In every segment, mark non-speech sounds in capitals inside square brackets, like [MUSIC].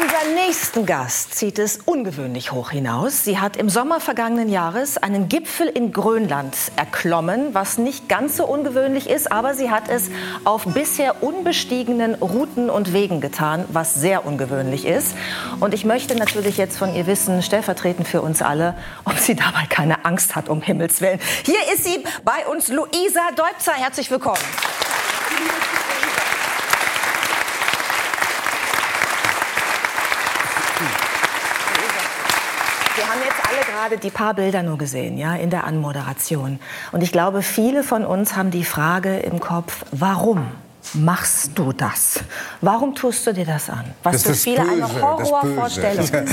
unseren nächsten Gast zieht es ungewöhnlich hoch hinaus. Sie hat im Sommer vergangenen Jahres einen Gipfel in Grönland erklommen, was nicht ganz so ungewöhnlich ist, aber sie hat es auf bisher unbestiegenen Routen und Wegen getan, was sehr ungewöhnlich ist. Und ich möchte natürlich jetzt von ihr wissen, stellvertretend für uns alle, ob sie dabei keine Angst hat, um Himmels Willen. Hier ist sie bei uns, Luisa Deubzer. Herzlich willkommen. Wir haben jetzt alle gerade die paar Bilder nur gesehen, ja, in der Anmoderation. Und ich glaube, viele von uns haben die Frage im Kopf, warum? Machst du das? Warum tust du dir das an? Was Das für ist viele eine böse, das Horrorvorstellung ist. [LAUGHS]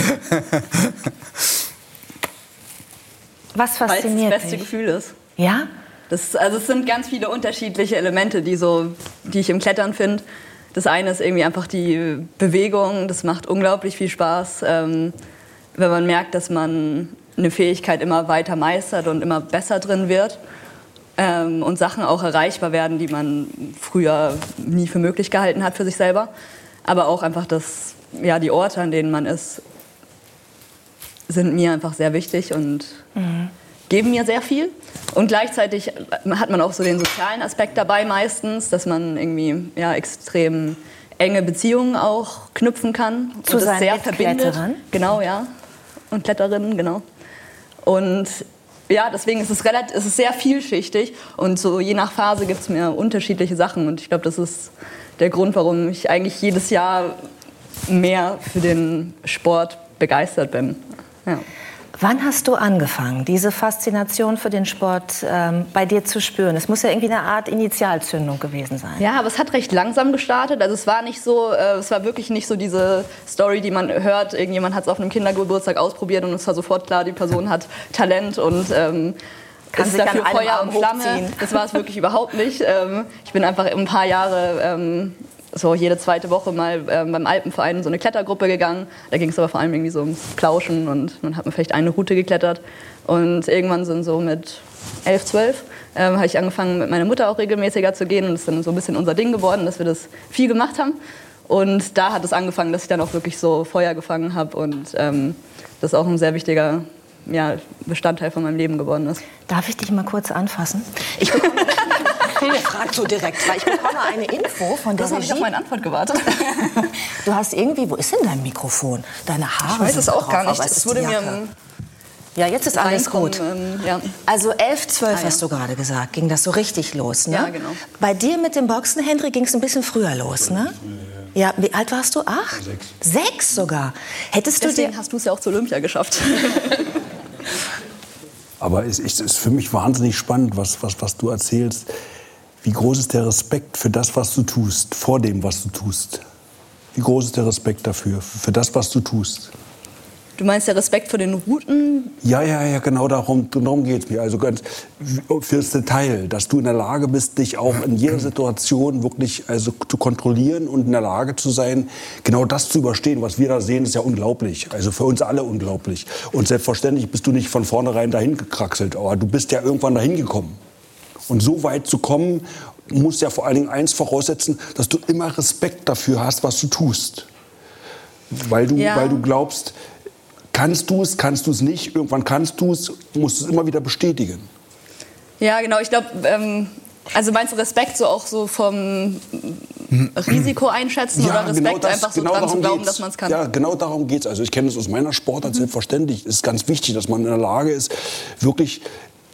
Was Weil es fasziniert das beste dich? Gefühl ist. Ja? Das, also es sind ganz viele unterschiedliche Elemente, die, so, die ich im Klettern finde. Das eine ist irgendwie einfach die Bewegung, das macht unglaublich viel Spaß, ähm, wenn man merkt, dass man eine Fähigkeit immer weiter meistert und immer besser drin wird ähm, und Sachen auch erreichbar werden, die man früher nie für möglich gehalten hat für sich selber. Aber auch einfach das, ja, die Orte, an denen man ist, sind mir einfach sehr wichtig und geben mir sehr viel. Und gleichzeitig hat man auch so den sozialen Aspekt dabei meistens, dass man irgendwie ja, extrem enge Beziehungen auch knüpfen kann. Zu und das sehr verbindet. Genau, ja. Und Kletterinnen, genau. Und ja, deswegen ist es, relativ, es ist sehr vielschichtig und so je nach Phase gibt es mir unterschiedliche Sachen und ich glaube, das ist der Grund, warum ich eigentlich jedes Jahr mehr für den Sport begeistert bin. Ja. Wann hast du angefangen, diese Faszination für den Sport ähm, bei dir zu spüren? Es muss ja irgendwie eine Art Initialzündung gewesen sein. Ja, aber es hat recht langsam gestartet. Also es war nicht so, äh, es war wirklich nicht so diese Story, die man hört. Irgendjemand hat es auf einem Kindergeburtstag ausprobiert und es war sofort klar, die Person hat Talent und ähm, Kann ist dafür Feuer und Flamme. hochziehen. Das war es wirklich überhaupt nicht. Ähm, ich bin einfach ein paar Jahre ähm, so jede zweite Woche mal ähm, beim Alpenverein in so eine Klettergruppe gegangen. Da ging es aber vor allem irgendwie so ums Plauschen und dann hat man vielleicht eine Route geklettert. Und irgendwann sind so mit 11, 12 ähm, habe ich angefangen, mit meiner Mutter auch regelmäßiger zu gehen. Und es ist dann so ein bisschen unser Ding geworden, dass wir das viel gemacht haben. Und da hat es angefangen, dass ich dann auch wirklich so Feuer gefangen habe. Und ähm, das auch ein sehr wichtiger ja, Bestandteil von meinem Leben geworden ist. Darf ich dich mal kurz anfassen? [LAUGHS] Ich bekomme, ich frage so direkt, weil ich bekomme eine Info von der Das habe ich auf meine Antwort gewartet. [LAUGHS] Du hast irgendwie, wo ist denn dein Mikrofon? Deine Haare Ich weiß sind es auch drauf, gar nicht. es wurde mir im Ja, jetzt ist alles gut. ähm, ja. Also 11, 12 Ah, ja. hast du gerade gesagt, ging das so richtig los, ne? Ja, genau. Bei dir mit dem Boxen, Henry, ging es ein bisschen früher los, ne? Ja, wie alt warst du? Acht? Sechs. Sechs sogar. Hättest du dir... Deswegen hast du es ja auch zu Olympia geschafft. [LAUGHS] Aber es ist, ist für mich wahnsinnig spannend, was, was, was du erzählst. Wie groß ist der Respekt für das, was du tust, vor dem, was du tust? Wie groß ist der Respekt dafür, für das, was du tust? Du meinst der Respekt vor den Routen? Ja, ja, ja, genau darum, darum geht es mir. Also ganz fürs Detail, dass du in der Lage bist, dich auch in jeder Situation wirklich also, zu kontrollieren und in der Lage zu sein, genau das zu überstehen. Was wir da sehen, ist ja unglaublich. Also für uns alle unglaublich. Und selbstverständlich bist du nicht von vornherein dahin gekraxelt, aber du bist ja irgendwann dahin gekommen. Und so weit zu kommen, muss ja vor allen Dingen eins voraussetzen, dass du immer Respekt dafür hast, was du tust. Weil du, Ja. weil du glaubst, kannst du es, kannst du es nicht, irgendwann kannst du es, musst du es immer wieder bestätigen. Ja, genau. Ich glaube, ähm, also meinst du Respekt so auch so vom Risiko einschätzen oder Respekt einfach so dran zu glauben, geht's. dass man es kann? Ja, genau darum geht es. Also ich kenne es aus meiner Sportart selbstverständlich. Es ist ganz wichtig, dass man in der Lage ist, wirklich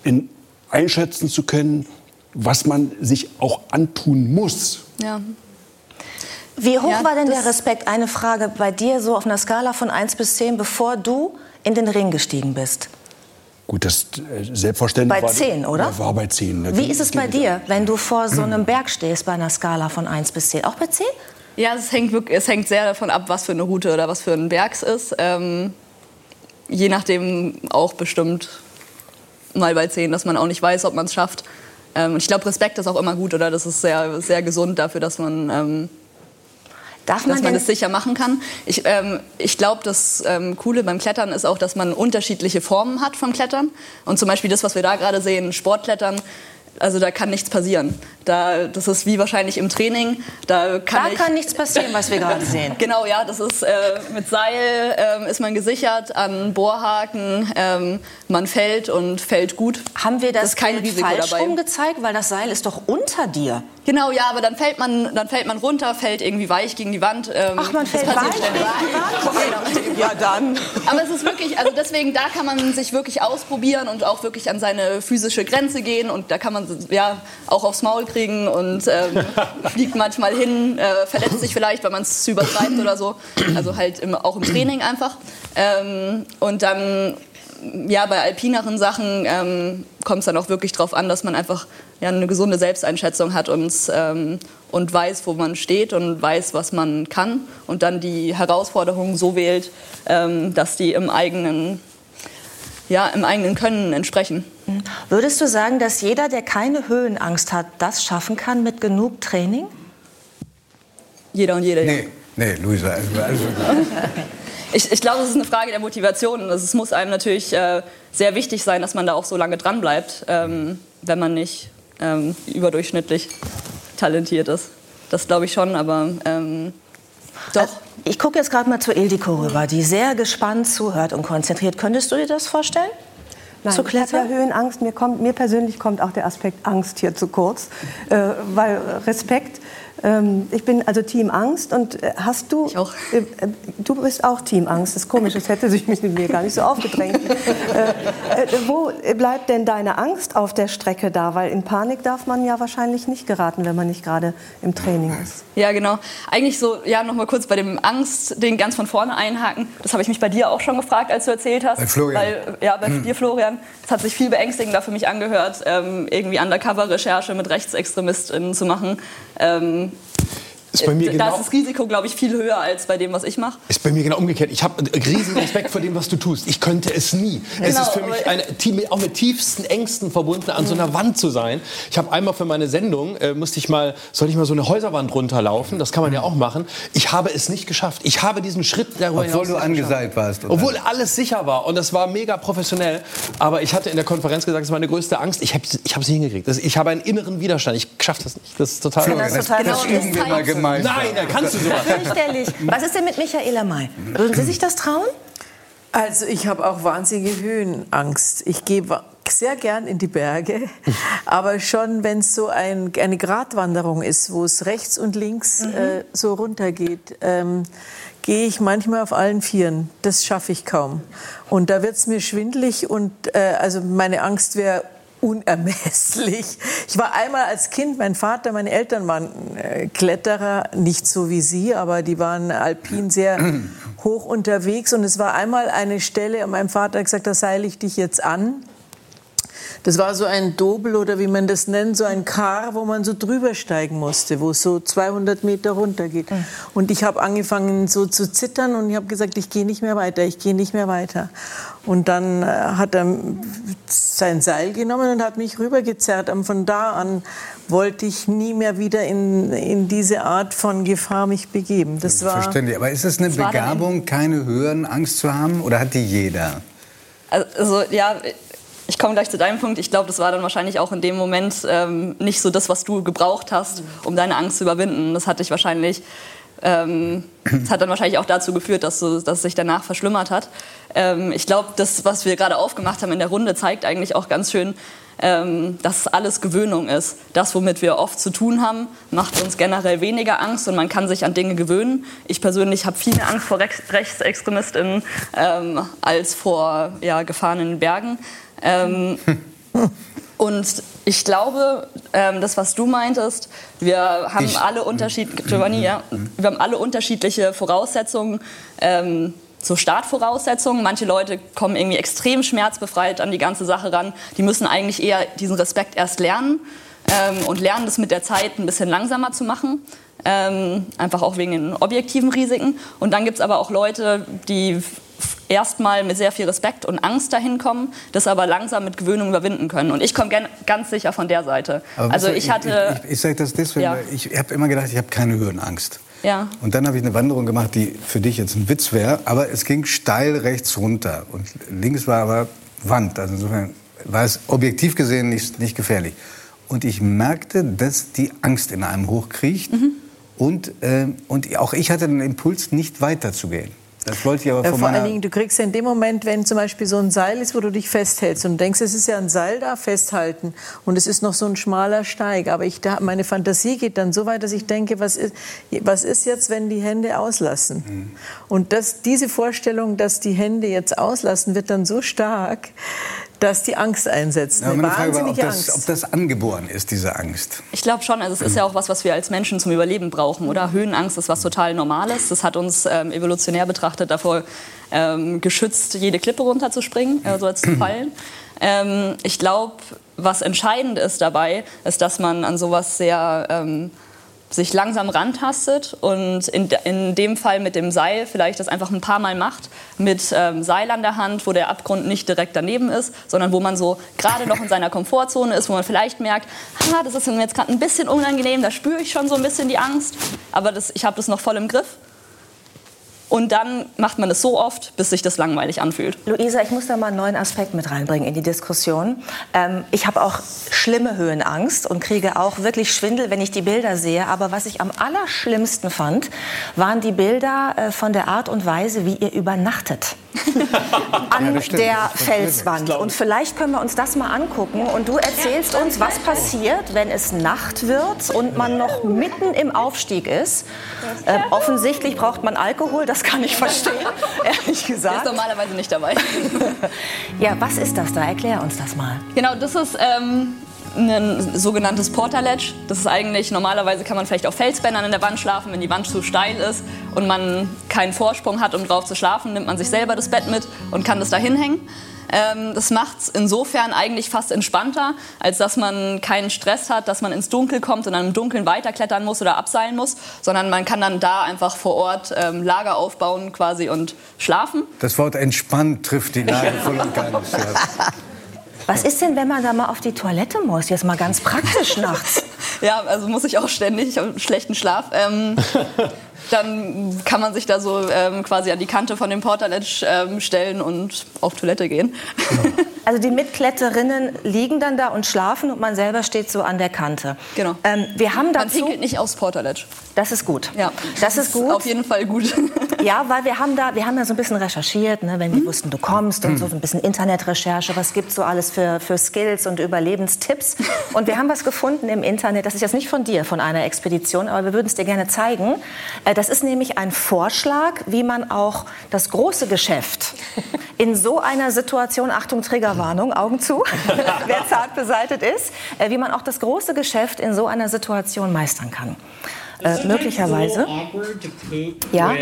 in, einschätzen zu können, was man sich auch antun muss. Ja. Wie hoch Ja, war denn der Respekt? Eine Frage bei dir so auf einer Skala von 1 bis 10, bevor du in den Ring gestiegen bist. Gut, das äh, selbstverständlich Bei war, 10, oder? Ja, war bei 10. Da Wie ging- ist es bei dir, wenn du vor so einem Berg stehst bei einer Skala von 1 bis 10? Auch bei 10? Ja, es hängt, wirklich, es hängt sehr davon ab, was für eine Route oder was für ein Berg es ist. Ähm, je nachdem auch bestimmt mal bei 10, dass man auch nicht weiß, ob man es schafft. Ähm, und ich glaube, Respekt ist auch immer gut, oder? Das ist sehr, sehr gesund dafür, dass man, ähm, man man sicher machen kann. Ich, ähm, ich glaube, das ähm, Coole beim Klettern ist auch, dass man unterschiedliche Formen hat vom Klettern. Und zum Beispiel das, was wir da gerade sehen, Sportklettern, also da kann nichts passieren. Da, das ist wie wahrscheinlich im Training. Da kann, da ich, kann nichts passieren, was wir gerade sehen. [LAUGHS] Genau, ja, das ist äh, mit Seil ähm, ist man gesichert an Bohrhaken. Ähm, man fällt und fällt gut. Haben wir das, das ist kein Risiko falsch dabei. gezeigt, weil das Seil ist doch unter dir. Genau, ja, aber dann fällt man, dann fällt man runter, fällt irgendwie weich gegen die Wand. Ähm, Ach, man fällt weich gegen die Wand? Ja, dann. Aber es ist wirklich, also deswegen, da kann man sich wirklich ausprobieren und auch wirklich an seine physische Grenze gehen und da kann man ja auch aufs Maul kriegen und ähm, [LAUGHS] fliegt manchmal hin, äh, verletzt sich vielleicht, weil man es zu übertreibt oder so. Also halt im, auch im Training einfach. Ähm, und dann ja, bei alpineren Sachen ähm, kommt es dann auch wirklich darauf an, dass man einfach ja, eine gesunde Selbsteinschätzung hat und, ähm, und weiß, wo man steht und weiß, was man kann und dann die Herausforderungen so wählt, ähm, dass die im eigenen, ja, im eigenen Können entsprechen. Würdest du sagen, dass jeder, der keine Höhenangst hat, das schaffen kann mit genug Training? Jeder und jede. Nee, nee, Luisa. Also, also, Ich, ich glaube, es ist eine Frage der Motivation. Also es muss einem natürlich äh, sehr wichtig sein, dass man da auch so lange dran bleibt, ähm, wenn man nicht ähm, überdurchschnittlich talentiert ist. Das glaube ich schon, aber ähm, doch. Also, ich gucke jetzt gerade mal zu Ildiko rüber, die sehr gespannt zuhört und konzentriert. Könntest du dir das vorstellen? Nein, zu ich habe ja klettern? Höhenangst. Mir, kommt, mir persönlich kommt auch der Aspekt Angst hier zu kurz. Äh, weil Respekt, ähm, ich bin also Team Angst. Und äh, hast du. Ich auch. Äh, du bist auch Team Angst. Das ist komisch, das hätte sich mit mir gar nicht so aufgedrängt. [LAUGHS] äh, äh, wo bleibt denn deine Angst auf der Strecke da? Weil in Panik darf man ja wahrscheinlich nicht geraten, wenn man nicht gerade im Training ist. Ja, genau. Eigentlich so, ja, noch mal kurz bei dem Angst-Ding ganz von vorne einhaken. Das habe ich mich bei dir auch schon gefragt, als du erzählt hast. Bei Florian. Weil, ja, bei dir, Florian. Es hat sich viel beängstigender für mich angehört, ähm, irgendwie Undercover-Recherche mit RechtsextremistInnen zu machen. Ähm, Ist bei mir da genau- ist das Risiko, glaube ich, viel höher als bei dem, was ich mache. Ist bei mir genau umgekehrt. Ich habe riesen Respekt vor dem, was du tust. Ich könnte es nie. es Genau, ist für mich eine, auch mit tiefsten Ängsten verbunden, an so einer Wand zu sein. Ich habe einmal für meine Sendung, äh, musste ich mal, sollte ich mal so eine Häuserwand runterlaufen. Das kann man ja auch machen. Ich habe es nicht geschafft. Ich habe diesen Schritt darüber Obwohl hinaus du angeseilt warst, oder? Obwohl alles sicher war. Und das war mega professionell. Aber ich hatte in der Konferenz gesagt, das ist meine größte Angst. Ich habe ich es nicht hingekriegt. Das, ich habe einen inneren Widerstand. Ich schaffe das nicht. Das ist total... Florian, das das, ist total das genau, üben das wir mal zeigt- gemeinsam. Nein, da kannst du sowas. Fürchterlich. Was ist denn mit Michaela May? Würden Sie sich das trauen? Also ich habe auch wahnsinnige Höhenangst. Ich gehe sehr gern in die Berge, aber schon wenn es so ein, eine Gratwanderung ist, wo es rechts und links äh, so runtergeht, ähm, gehe ich manchmal auf allen Vieren. Das schaffe ich kaum. Und da wird es mir schwindlig und äh, also meine Angst wäre unermesslich. Ich war einmal als Kind, mein Vater, meine Eltern waren äh, Kletterer, nicht so wie Sie, aber die waren alpin sehr hoch unterwegs. Und es war einmal eine Stelle, und mein Vater hat gesagt, da seile ich dich jetzt an. Das war so ein Dobel oder wie man das nennt, so ein Kar, wo man so drüber steigen musste, wo es so 200 Meter runter geht. Und ich habe angefangen so zu zittern und ich habe gesagt, ich gehe nicht mehr weiter, ich gehe nicht mehr weiter. Und dann äh, hat er sein Seil genommen und hat mich rübergezerrt. Und von da an wollte ich nie mehr wieder in, in diese Art von Gefahr mich begeben. Das war Verständlich. Aber ist es eine Begabung, keine Höhenangst zu haben? Oder hat die jeder? Also ja, ich komme gleich zu deinem Punkt. Ich glaube, das war dann wahrscheinlich auch in dem Moment ähm, nicht so das, was du gebraucht hast, um deine Angst zu überwinden. Das hat dich wahrscheinlich, ähm, das hat dann wahrscheinlich auch dazu geführt, dass, du, dass es sich danach verschlimmert hat. Ähm, ich glaube, das, was wir gerade aufgemacht haben in der Runde, zeigt eigentlich auch ganz schön, ähm, dass alles Gewöhnung ist. Das, womit wir oft zu tun haben, macht uns generell weniger Angst und man kann sich an Dinge gewöhnen. Ich persönlich habe viel mehr Angst vor Rechts RechtsextremistInnen ähm, als vor ja, gefahrenen Bergen. Ähm, [LAUGHS] und ich glaube, ähm, das, was du meintest, wir haben Ich- alle Unterschied, Giovanni, ja, wir haben alle unterschiedliche Voraussetzungen. Ähm, so Startvoraussetzungen. Manche Leute kommen irgendwie extrem schmerzbefreit an die ganze Sache ran. Die müssen eigentlich eher diesen Respekt erst lernen ähm, und lernen, das mit der Zeit ein bisschen langsamer zu machen. Ähm, einfach auch wegen den objektiven Risiken. Und dann gibt es aber auch Leute, die erstmal mit sehr viel Respekt und Angst dahin kommen, das aber langsam mit Gewöhnung überwinden können. Und ich komme ganz sicher von der Seite. Aber also ich hatte... Ich, ich, ich sage das deswegen, Ja. weil ich habe immer gedacht, ich habe keine Höhenangst. Ja. Und dann habe ich eine Wanderung gemacht, die für dich jetzt ein Witz wäre, aber es ging steil rechts runter. Und links war aber Wand. Also insofern war es objektiv gesehen nicht, nicht gefährlich. und ich merkte, dass die Angst in einem hochkriecht. Mhm. Und, äh, und auch ich hatte den Impuls, nicht weiterzugehen. Das wollte ich aber von vor allen Dingen, du kriegst ja in dem Moment, wenn zum Beispiel so ein Seil ist, wo du dich festhältst und denkst, es ist ja ein Seil da, festhalten und es ist noch so ein schmaler Steig. Aber ich, da, meine Fantasie geht dann so weit, dass ich denke, was ist, was ist jetzt, wenn die Hände auslassen? Mhm. Und das, diese Vorstellung, dass die Hände jetzt auslassen, wird dann so stark, dass die Angst einsetzt. Ja, Eine meine Frage war, ob das, Angst. ob das angeboren ist, diese Angst. Ich glaube schon, also es ist ja auch was, was wir als Menschen zum Überleben brauchen, oder? Höhenangst ist was total Normales. Das hat uns ähm, evolutionär betrachtet davor ähm, geschützt, jede Klippe runterzuspringen, äh, so als zu fallen. Ähm, ich glaube, was entscheidend ist dabei, ist, dass man an sowas sehr ähm, sich langsam rantastet und in, in dem Fall mit dem Seil vielleicht das einfach ein paar Mal macht, mit ähm, Seil an der Hand, wo der Abgrund nicht direkt daneben ist, sondern wo man so gerade noch in seiner Komfortzone ist, wo man vielleicht merkt, ah, das ist mir jetzt gerade ein bisschen unangenehm, da spüre ich schon so ein bisschen die Angst, aber das, ich habe das noch voll im Griff. Und dann macht man es so oft, bis sich das langweilig anfühlt. Luisa, ich muss da mal einen neuen Aspekt mit reinbringen in die Diskussion. Ähm, ich habe auch schlimme Höhenangst und kriege auch wirklich Schwindel, wenn ich die Bilder sehe. Aber was ich am allerschlimmsten fand, waren die Bilder äh, von der Art und Weise, wie ihr übernachtet. [LAUGHS] An stimmt. der Felswand. Und vielleicht können wir uns das mal angucken. Und du erzählst uns, was passiert, wenn es Nacht wird und man noch mitten im Aufstieg ist. Ähm, offensichtlich braucht man Alkohol, das kann ich verstehen, [LAUGHS] ehrlich Der ist gesagt. normalerweise nicht dabei. [LAUGHS] Ja, was ist das da? Erklär uns das mal. Genau, das ist ähm, ein sogenanntes Portaledge. Das ist eigentlich, normalerweise kann man vielleicht auf Felsbändern in der Wand schlafen, wenn die Wand zu steil ist und man keinen Vorsprung hat, um drauf zu schlafen, nimmt man sich selber das Bett mit und kann das da hinhängen. Ähm, das macht es insofern eigentlich fast entspannter, als dass man keinen Stress hat, dass man ins Dunkel kommt und dann im Dunkeln weiterklettern muss oder abseilen muss, sondern man kann dann da einfach vor Ort ähm, Lager aufbauen quasi und schlafen. Das Wort entspannt trifft die Lage voll und ganz. Ja. Was ist denn, wenn man da mal auf die Toilette muss? Jetzt mal ganz praktisch nachts. [LAUGHS] Ja, also muss ich auch ständig, ich habe einen schlechten Schlaf. Ähm, dann kann man sich da so ähm, quasi an die Kante von dem Portaledge ähm, stellen und auf Toilette gehen. [LAUGHS] Also die Mitkletterinnen liegen dann da und schlafen und man selber steht so an der Kante. Genau. Ähm, wir haben Man dazu, pinkelt nicht aufs Portaledge. das ist gut. Ja, Das ist gut. Auf jeden Fall gut. [LAUGHS] Ja, weil wir haben da, wir haben ja so ein bisschen recherchiert, ne, wenn Mhm. wir wussten, du kommst und so ein bisschen Internetrecherche, was gibt's so alles für, für Skills und Überlebenstipps. [LAUGHS] Und wir haben was gefunden im Internet, das ist jetzt nicht von dir, von einer Expedition, aber wir würden es dir gerne zeigen. Äh, Das ist nämlich ein Vorschlag, wie man auch das große Geschäft in so einer Situation, Achtung, Triggerwarnung, Augen zu, [LAUGHS] wer zart beseitet ist, äh, wie man auch das große Geschäft in so einer Situation meistern kann. Äh, möglicherweise. Ja,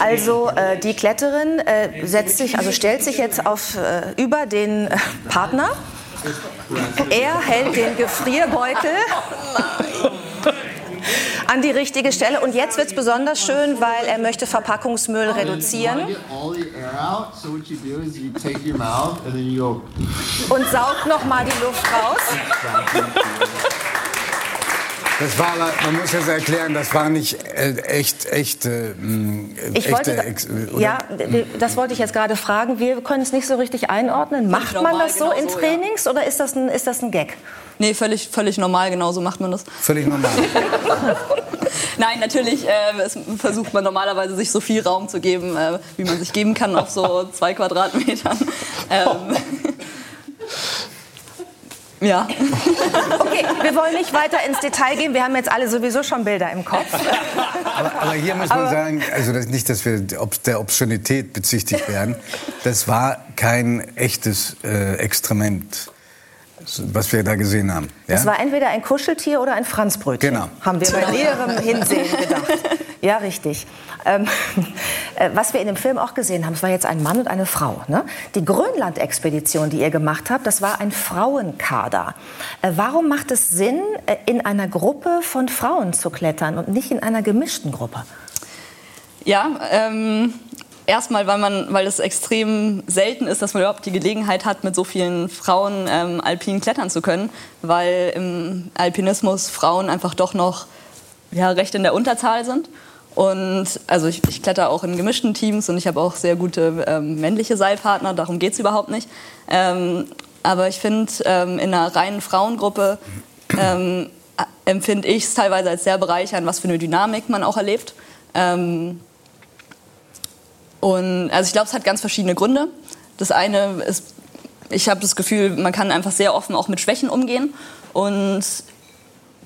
also äh, die Kletterin äh, setzt sich, also stellt sich jetzt auf, äh, über den Partner. Er hält den Gefrierbeutel [LAUGHS] an die richtige Stelle. Und jetzt wird es besonders schön, weil er möchte Verpackungsmüll reduzieren und saugt noch mal die Luft raus. Das war, man muss jetzt erklären, das war nicht äh, echt, echt, äh, mh, Ich echte, wollte, Ex- oder? ja, das wollte ich jetzt gerade fragen. Wir können es nicht so richtig einordnen. Macht man das so genau in. Trainings oder ist das ein, ist das ein Gag? Nee, völlig, völlig normal, genau so macht man das. Völlig normal. [LAUGHS] Nein, natürlich äh, es versucht man normalerweise, sich so viel Raum zu geben, äh, wie man sich geben kann auf so [LAUGHS] zwei Quadratmetern. Ähm, [LAUGHS] ja. Okay, wir wollen nicht weiter ins Detail gehen. Wir haben jetzt alle sowieso schon Bilder im Kopf. Aber, aber hier muss man sagen, also das, nicht, dass wir der Obszönität bezichtigt werden, das war kein echtes äh, Extrement, was wir da gesehen haben. Ja? Es war entweder ein Kuscheltier oder ein Franzbrötchen. Genau. Haben wir bei näherem Hinsehen [LAUGHS] gedacht. Ja, richtig. Ähm, [LAUGHS] äh, was wir in dem Film auch gesehen haben, es war jetzt ein Mann und eine Frau. Ne? Die Grönland-Expedition, die ihr gemacht habt, das war ein Frauenkader. Äh, warum macht es Sinn, äh, in einer Gruppe von Frauen zu klettern und nicht in einer gemischten Gruppe? Ja, ähm, erstmal, weil man, weil es extrem selten ist, dass man überhaupt die Gelegenheit hat, mit so vielen Frauen ähm, alpin klettern zu können, weil im Alpinismus Frauen einfach doch noch ja, recht in der Unterzahl sind. Und also ich, ich kletter auch in gemischten Teams und ich habe auch sehr gute ähm, männliche Seilpartner, darum geht es überhaupt nicht. Ähm, aber ich finde, ähm, in einer reinen Frauengruppe ähm, empfinde ich es teilweise als sehr bereichernd, was für eine Dynamik man auch erlebt. Ähm, und also ich glaube, es hat ganz verschiedene Gründe. Das eine ist, ich habe das Gefühl, man kann einfach sehr offen auch mit Schwächen umgehen und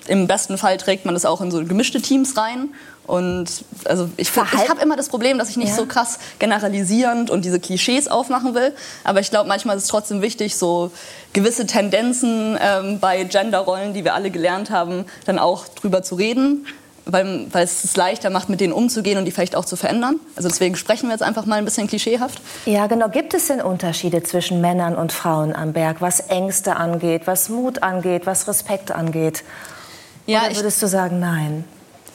im besten Fall trägt man das auch in so gemischte Teams rein. Und also ich, ich habe immer das Problem, dass ich nicht ja. so krass generalisierend und diese Klischees aufmachen will. Aber ich glaube, manchmal ist es trotzdem wichtig, so gewisse Tendenzen ähm, bei Genderrollen, die wir alle gelernt haben, dann auch drüber zu reden. Weil, weil es es leichter macht, mit denen umzugehen und die vielleicht auch zu verändern. Also deswegen sprechen wir jetzt einfach mal ein bisschen klischeehaft. Ja, genau. Gibt es denn Unterschiede zwischen Männern und Frauen am Berg, was Ängste angeht, was Mut angeht, was Respekt angeht? Ja, Oder würdest ich, du sagen, nein?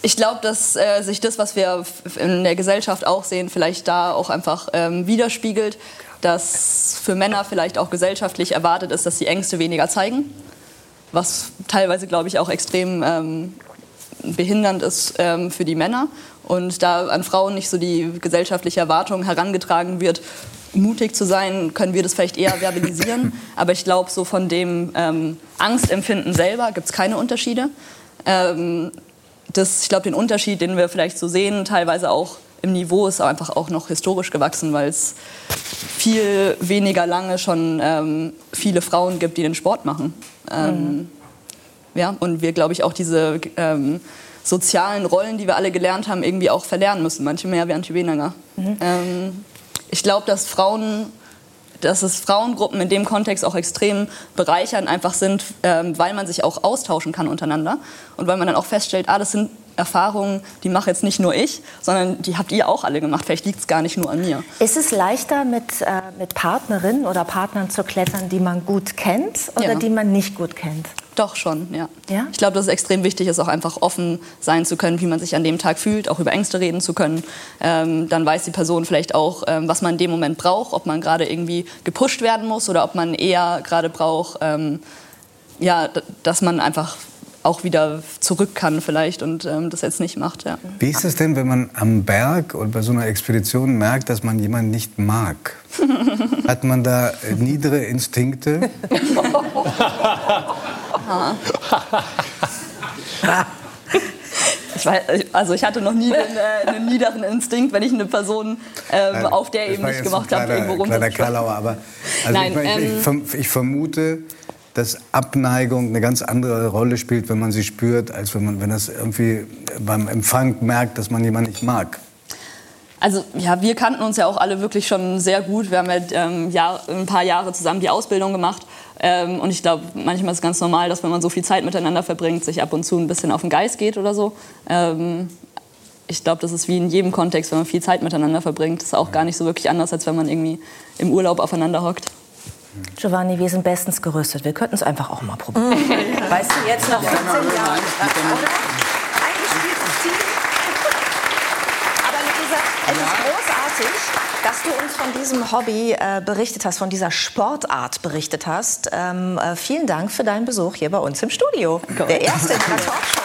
Ich glaube, dass äh, sich das, was wir in der Gesellschaft auch sehen, vielleicht da auch einfach ähm, widerspiegelt, dass für Männer vielleicht auch gesellschaftlich erwartet ist, dass sie Ängste weniger zeigen, was teilweise, glaube ich, auch extrem ähm, behindernd ist ähm, für die Männer und da an Frauen nicht so die gesellschaftliche Erwartung herangetragen wird, mutig zu sein, können wir das vielleicht eher verbalisieren. [LAUGHS] Aber ich glaube, so von dem ähm, Angstempfinden selber gibt es keine Unterschiede. Ähm, das, ich glaube, den Unterschied, den wir vielleicht so sehen, teilweise auch im Niveau, ist einfach auch noch historisch gewachsen, weil es viel weniger lange schon ähm, viele Frauen gibt, die den Sport machen. Ähm, mhm. Ja, und wir, glaube ich, auch diese ähm, sozialen Rollen, die wir alle gelernt haben, irgendwie auch verlernen müssen. Manche mehr, manche weniger. Mhm. Ähm, ich glaube, dass Frauen dass es Frauengruppen in dem Kontext auch extrem bereichernd einfach sind, ähm, weil man sich auch austauschen kann untereinander und weil man dann auch feststellt, ah, das sind Erfahrungen, die mache jetzt nicht nur ich, sondern die habt ihr auch alle gemacht. Vielleicht liegt es gar nicht nur an mir. Ist es leichter, mit, äh, mit Partnerinnen oder Partnern zu klettern, die man gut kennt oder ja. die man nicht gut kennt? Doch schon, ja. ja? Ich glaube, dass es extrem wichtig ist, auch einfach offen sein zu können, wie man sich an dem Tag fühlt, auch über Ängste reden zu können. Ähm, dann weiß die Person vielleicht auch, ähm, was man in dem Moment braucht, ob man gerade irgendwie gepusht werden muss oder ob man eher gerade braucht, ähm, ja, dass man einfach auch wieder zurück kann vielleicht und ähm, das jetzt nicht macht. Ja. Wie ist es denn, wenn man am Berg oder bei so einer Expedition merkt, dass man jemanden nicht mag? [LAUGHS] Hat man da äh, niedere Instinkte? [LAUGHS] Ich weiß, also ich hatte noch nie einen, äh, einen niederen Instinkt, wenn ich eine Person ähm, auf der Ebene nicht gemacht habe, irgendwo runter. Kleiner Karlauer, aber also Nein, ich, ich, ähm, ich, ich vermute, dass Abneigung eine ganz andere Rolle spielt, wenn man sie spürt, als wenn man, wenn das irgendwie beim Empfang merkt, dass man jemanden nicht mag. Also ja, wir kannten uns ja auch alle wirklich schon sehr gut. Wir haben ja ähm, Jahr, ein paar Jahre zusammen die Ausbildung gemacht. Ähm, und ich glaube, manchmal ist es ganz normal, dass wenn man so viel Zeit miteinander verbringt, sich ab und zu ein bisschen auf den Geist geht oder so. Ähm, ich glaube, das ist wie in jedem Kontext, wenn man viel Zeit miteinander verbringt. Das ist auch gar nicht so wirklich anders, als wenn man irgendwie im Urlaub aufeinander hockt. Giovanni, wir sind bestens gerüstet. Wir könnten es einfach auch mal probieren. [LAUGHS] weißt du, jetzt nach 14 Jahren. Aber Lisa, es ist großartig, dass du uns von diesem Hobby äh, berichtet hast, von dieser Sportart berichtet hast. Ähm, äh, vielen Dank für deinen Besuch hier bei uns im Studio. Der erste in der [LAUGHS] Talkshow.